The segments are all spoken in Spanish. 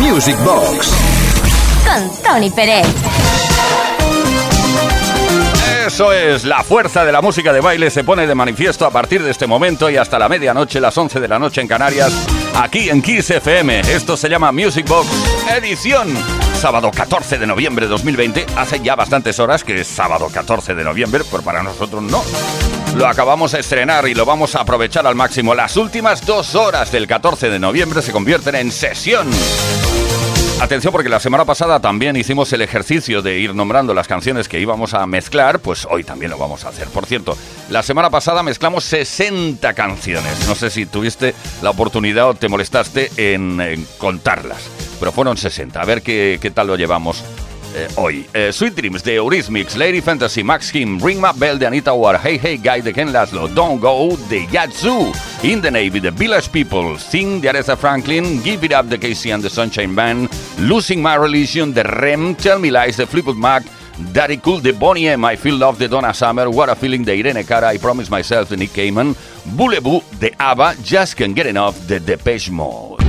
Music Box con Tony Pérez. Eso es, la fuerza de la música de baile se pone de manifiesto a partir de este momento y hasta la medianoche, las 11 de la noche en Canarias, aquí en Kiss FM. Esto se llama Music Box Edición. Sábado 14 de noviembre de 2020. Hace ya bastantes horas que es sábado 14 de noviembre, pero para nosotros no. Lo acabamos de estrenar y lo vamos a aprovechar al máximo. Las últimas dos horas del 14 de noviembre se convierten en sesión. Atención porque la semana pasada también hicimos el ejercicio de ir nombrando las canciones que íbamos a mezclar, pues hoy también lo vamos a hacer. Por cierto, la semana pasada mezclamos 60 canciones. No sé si tuviste la oportunidad o te molestaste en, contarlas, pero fueron 60. A ver qué, qué tal lo llevamos eh, hoy. Eh, Sweet Dreams de Eurythmics, Lady Fantasy, Max Kim, Ring My Bell de Anita Ward, Hey Hey Guy de Ken Laszlo, Don't Go de Yatsu, In the Navy The Village People, Sing de Aretha Franklin, Give It Up de Casey and the Sunshine Band, Losing My Religion de Rem, Tell Me Lies de Fleetwood Mac, Daddy Cool de Bonnie M, I Feel Love de Donna Summer, What a Feeling de Irene Cara, I Promise Myself de Nick Cayman, Boulevou de ABBA, Just Can't Get Enough de Depeche Mode.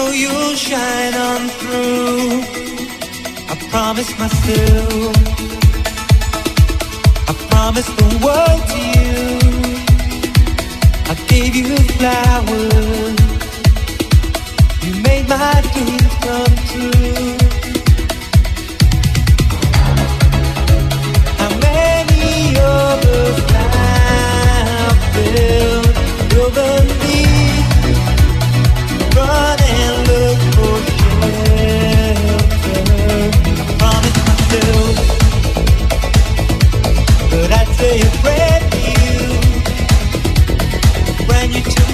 know you'll shine on through. I promise myself. I promise the world to you. I gave you flowers. You made my dreams come true. How many others I built will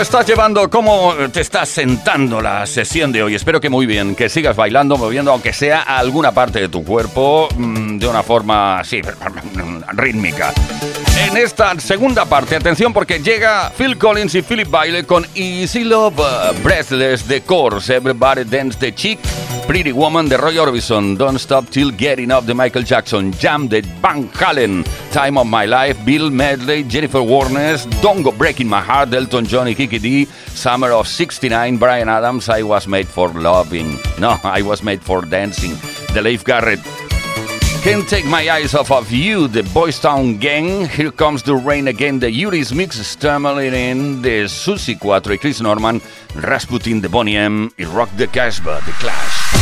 estás llevando? ¿Cómo te estás sentando la sesión de hoy? Espero que muy bien, que sigas bailando, moviendo, aunque sea alguna parte de tu cuerpo, mm, de una forma así, rítmica. En esta segunda parte, atención porque llega Phil Collins y Philip Bailey con Easy Love, Breathless, The Course, Everybody Dance the Chick, Pretty Woman de Roy Orbison, Don't Stop Till Getting Up de Michael Jackson, Jam de Van Halen, Time of My Life, Bill Medley, Jennifer Warnes, Don't Go Breaking My Heart, Elton John y Kiki D, Summer of 69, Brian Adams, I Was Made for Loving. No, I Was Made for Dancing, de Leif Garrett. Can't Take My Eyes Off of You, The Boys Town Gang, Here Comes the Rain Again, The Yuris Mix, Stammerin, The Susie 4 y Chris Norman, Rasputin, The Bonnie M Rock the Casbah, The Clash.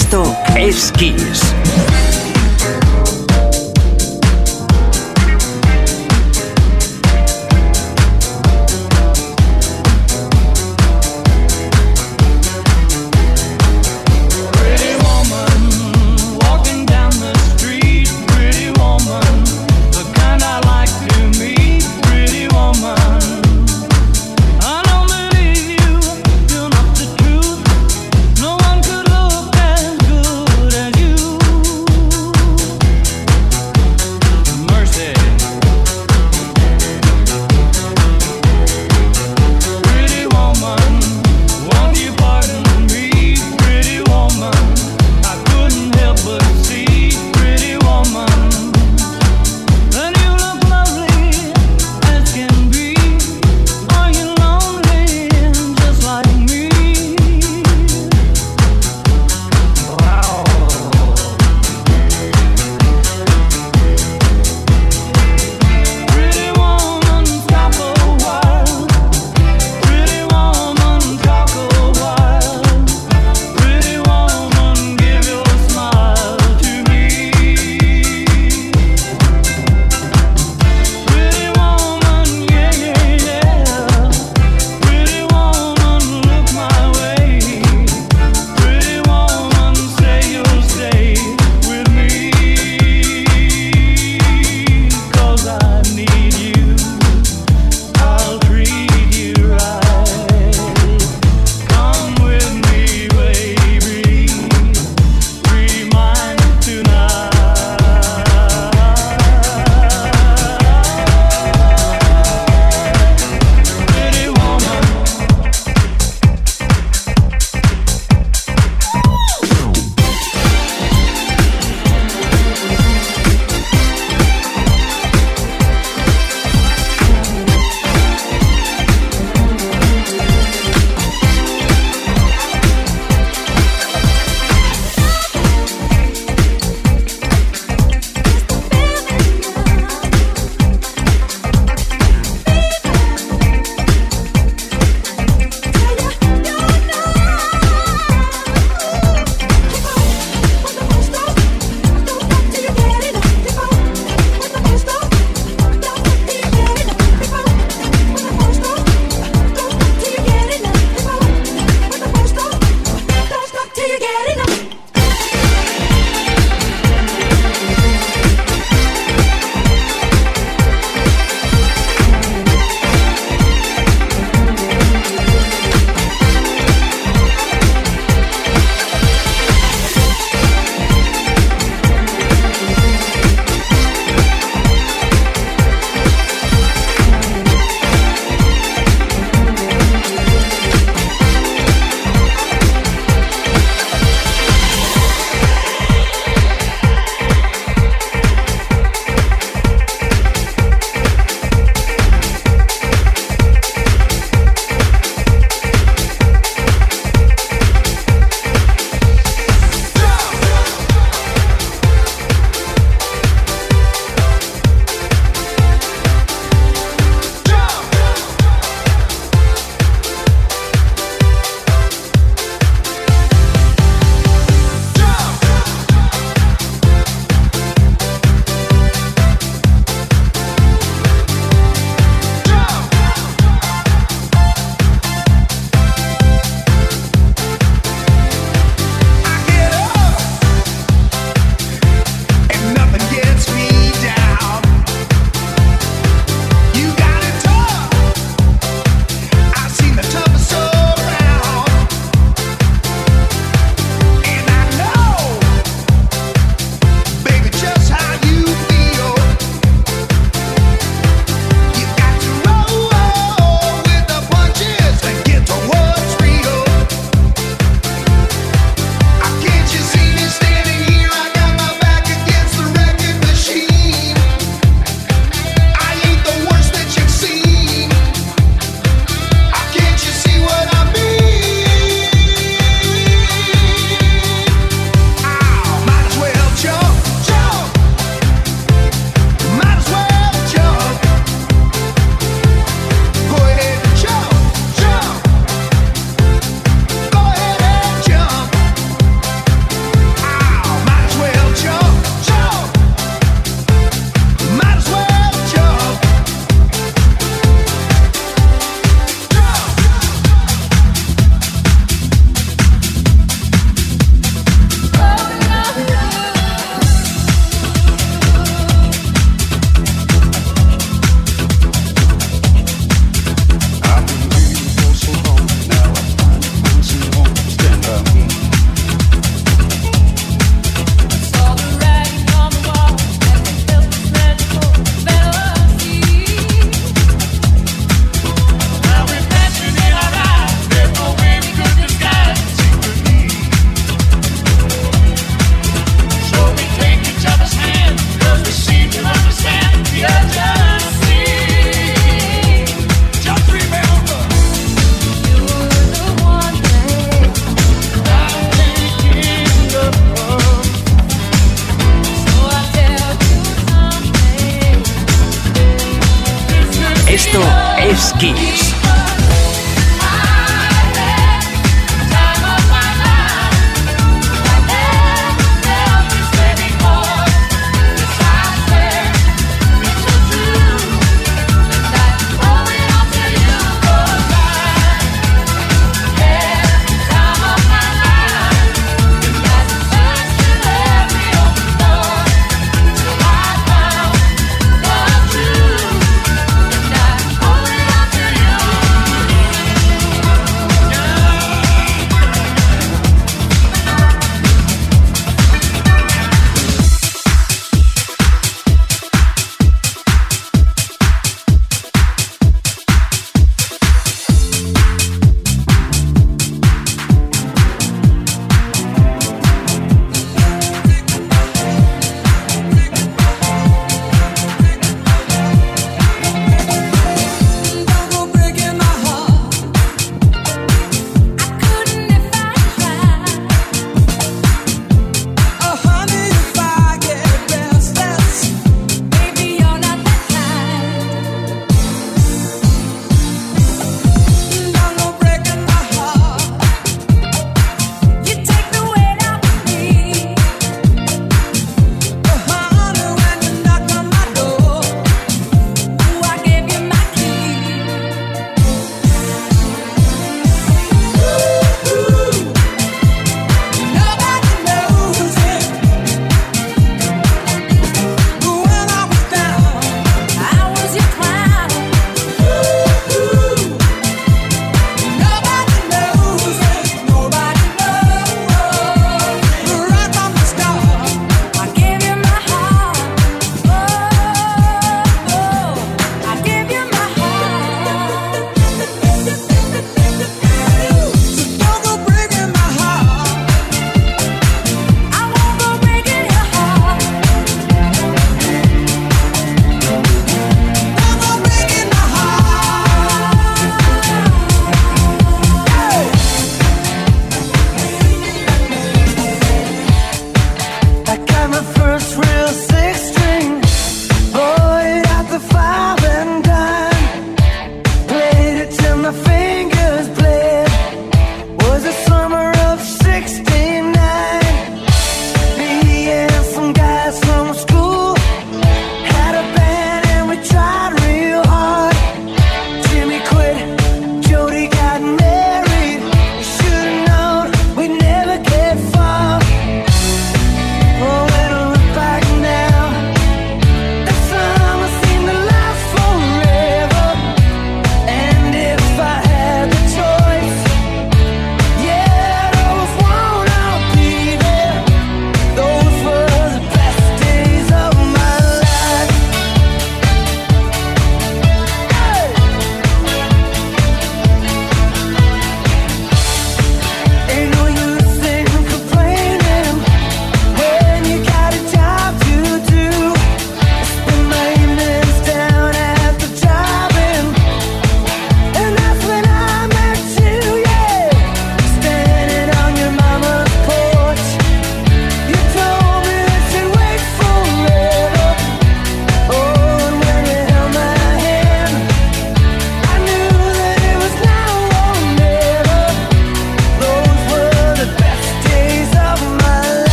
Esto es Kiss.